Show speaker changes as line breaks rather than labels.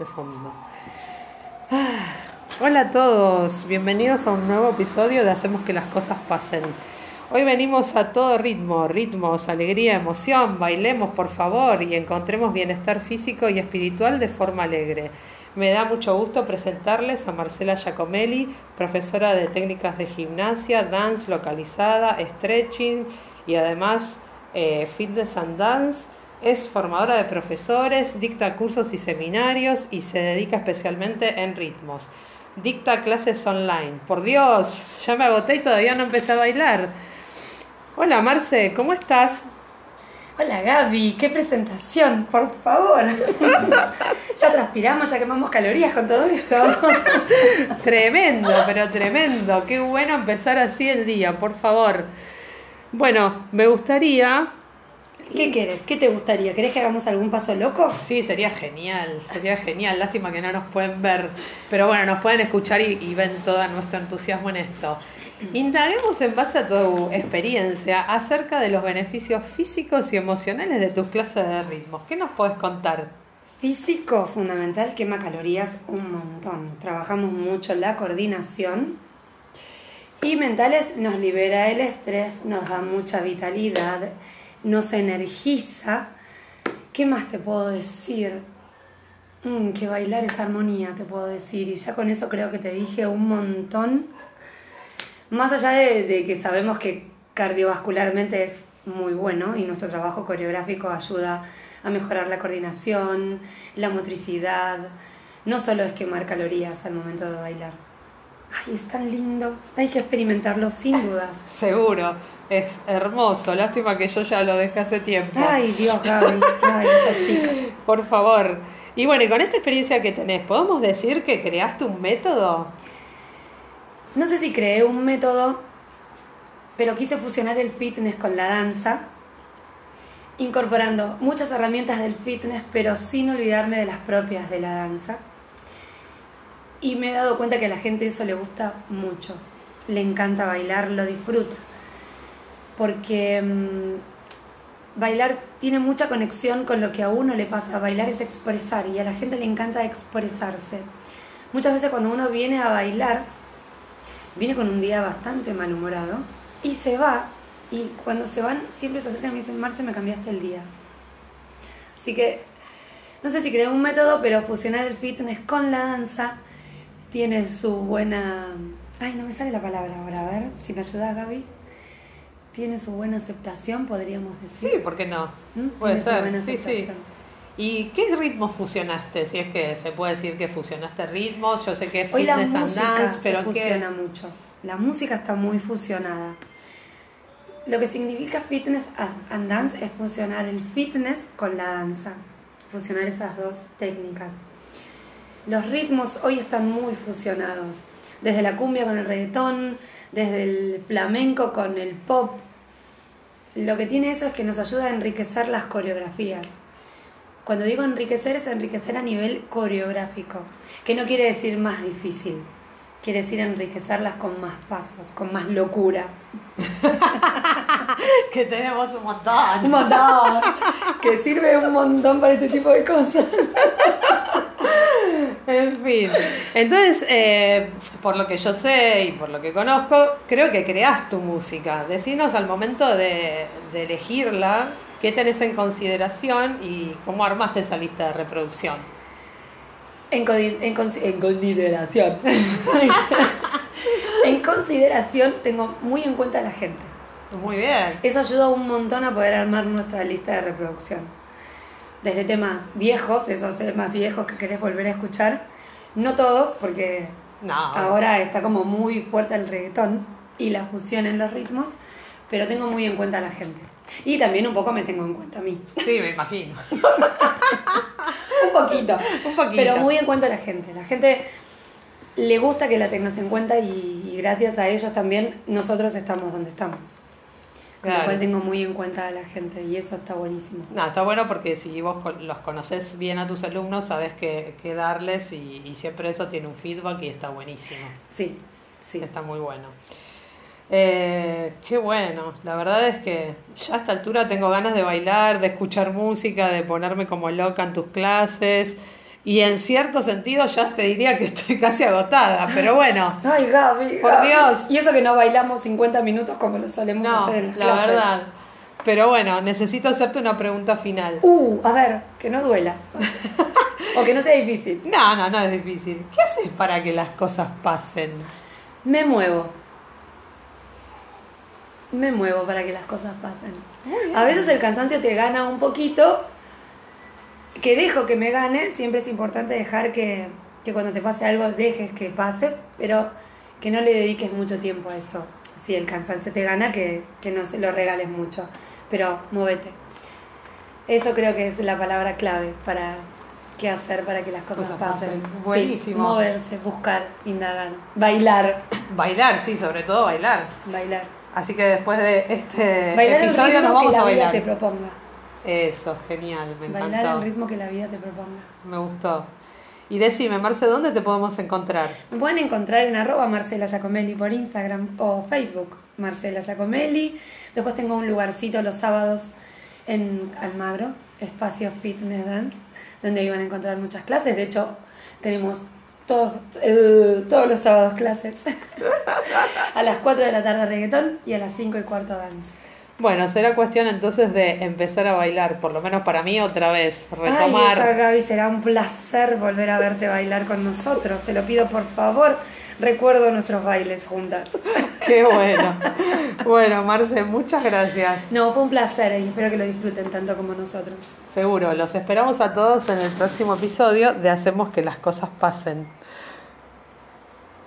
de fondo. Ah, hola a todos, bienvenidos a un nuevo episodio de Hacemos que las cosas pasen. Hoy venimos a todo ritmo, ritmos, alegría, emoción, bailemos por favor y encontremos bienestar físico y espiritual de forma alegre. Me da mucho gusto presentarles a Marcela Giacomelli, profesora de técnicas de gimnasia, dance localizada, stretching y además eh, fitness and dance. Es formadora de profesores, dicta cursos y seminarios y se dedica especialmente en ritmos. Dicta clases online. Por Dios, ya me agoté y todavía no empecé a bailar. Hola Marce, ¿cómo estás?
Hola Gaby, qué presentación, por favor. ya transpiramos, ya quemamos calorías con todo esto.
tremendo, pero tremendo. Qué bueno empezar así el día, por favor. Bueno, me gustaría
¿Qué quieres? ¿Qué te gustaría? ¿Querés que hagamos algún paso loco?
Sí, sería genial, sería genial. Lástima que no nos pueden ver, pero bueno, nos pueden escuchar y, ven todo nuestro entusiasmo en esto. Indaguemos en base a tu experiencia acerca de los beneficios físicos y emocionales de tus clases de ritmos. ¿Qué nos puedes contar?
Físico, fundamental, quema calorías un montón. Trabajamos mucho la coordinación. Y mentales nos libera el estrés, nos da mucha vitalidad nos energiza. ¿Qué más te puedo decir? Mm, que bailar es armonía, te puedo decir. Y ya con eso creo que te dije un montón. Más allá de, que sabemos que cardiovascularmente es muy bueno y nuestro trabajo coreográfico ayuda a mejorar la coordinación, la motricidad. No solo es quemar calorías al momento de bailar. Ay, es tan lindo. Hay que experimentarlo sin dudas.
Seguro. Es hermoso, lástima que yo ya lo dejé hace tiempo.
Ay, Dios, Gaby, ay, chica.
Por favor. Y bueno, y con esta experiencia que tenés, ¿podemos decir que creaste un método?
No sé si creé un método, pero quise fusionar el fitness con la danza, incorporando muchas herramientas del fitness, pero sin olvidarme de las propias de la danza. Y me he dado cuenta que a la gente eso le gusta mucho. Le encanta bailar, lo disfruta porque mm, bailar tiene mucha conexión con lo que a uno le pasa. Bailar es expresar y a la gente le encanta expresarse. Muchas veces cuando uno viene a bailar, viene con un día bastante malhumorado y se va y cuando se van siempre se acercan y me dicen, Marce, me cambiaste el día. Así que no sé si creé un método, pero fusionar el fitness con la danza tiene su buena... Ay, no me sale la palabra ahora, a ver si me ayudas Gaby tiene su buena aceptación, podríamos decir.
Sí, ¿por qué no? ¿Mm? Puede ser. sí, sí. ¿Y qué ritmos fusionaste? Si es que se puede decir que fusionaste ritmos, yo sé que es
Hoy la música pero fusiona mucho. La música está muy fusionada. Lo que significa fitness and dance es fusionar el fitness con la danza, fusionar esas dos técnicas. Los ritmos hoy están muy fusionados, desde la cumbia con el reggaetón, desde el flamenco con el pop. Lo que tiene eso es que nos ayuda a enriquecer las coreografías. Cuando digo enriquecer es enriquecer a nivel coreográfico, que no quiere decir más difícil, quiere decir enriquecerlas con más pasos, con más locura.
que tenemos un montón.
Un montón. que sirve un montón para este tipo de cosas.
en fin. Entonces, eh, por lo que yo sé y por lo que conozco, creo que creas tu música. Decinos al momento de, elegirla, qué tenés en consideración y cómo armas esa lista de reproducción.
En, en consideración. en consideración tengo muy en cuenta a la gente.
Muy bien.
Eso ayuda un montón a poder armar nuestra lista de reproducción desde temas viejos, esos temas viejos que querés volver a escuchar. No todos, porque ahora está como muy fuerte el reggaetón y la fusión en los ritmos, pero tengo muy en cuenta a la gente. Y también un poco me tengo en cuenta a mí.
Sí, me imagino.
un poquito.
Un poquito.
Pero muy en cuenta a la gente. La gente le gusta que la tengas en cuenta y gracias a ellos también nosotros estamos donde estamos. Con lo cual tengo muy en cuenta a la gente y eso está buenísimo.
No, está bueno porque si vos los conoces bien a tus alumnos, sabes qué, qué darles y, siempre eso tiene un feedback y está buenísimo.
Sí, sí.
Está muy bueno. Eh, qué bueno, la verdad es que ya a esta altura tengo ganas de bailar, de escuchar música, de ponerme como loca en tus clases. Y en cierto sentido ya te diría que estoy casi agotada, pero bueno.
Ay, Gaby.
Por
Gaby.
Dios.
Y eso que no bailamos 50 minutos como lo solemos
No,
hacer en las
la
clases.
verdad. Pero bueno, necesito hacerte una pregunta final.
Uh, a ver, que no duela. o que no sea difícil.
No, no, no es difícil. ¿Qué haces para que las cosas pasen?
Me muevo. Me muevo para que las cosas pasen. A veces el cansancio te gana un poquito, que dejo que me gane, siempre es importante dejar que, que cuando te pase algo dejes que pase, pero que no le dediques mucho tiempo a eso. Si el cansancio te gana, que, que no se lo regales mucho, pero móvete. Eso creo que es la palabra clave para qué hacer para que las cosas,
Cosas
pasen.
pasen.
Sí,
Buenísimo.
moverse, buscar, indagar, bailar,
Bailar, sí, sobre todo bailar.
bailar.
Así que después de este
Bailar
episodio nos vamos
que la
a
vida
bailar.
te proponga.
Eso, genial, me
Bailar
encantó.
el ritmo que la vida te proponga.
Me gustó. Y decime, Marce, ¿dónde te podemos encontrar?
Me pueden encontrar en arroba Marcela Giacomelli por Instagram o Facebook, Marcela Giacomelli. Después tengo un lugarcito los sábados en Almagro, Espacio Fitness Dance, donde iban a encontrar muchas clases. De hecho, tenemos todos, eh, todos los sábados clases. a las 4 de la tarde reggaetón y a las 5 y cuarto dance.
Bueno, será cuestión entonces de empezar a bailar, por lo menos para mí otra vez,
Ay,
retomar.
Gaby, será un placer volver a verte bailar con nosotros. Te lo pido por favor. Recuerdo nuestros bailes juntas.
Qué bueno. Bueno, Marce, muchas gracias.
No, fue un placer y espero que lo disfruten tanto como nosotros.
Seguro, los esperamos a todos en el próximo episodio de Hacemos que las cosas pasen.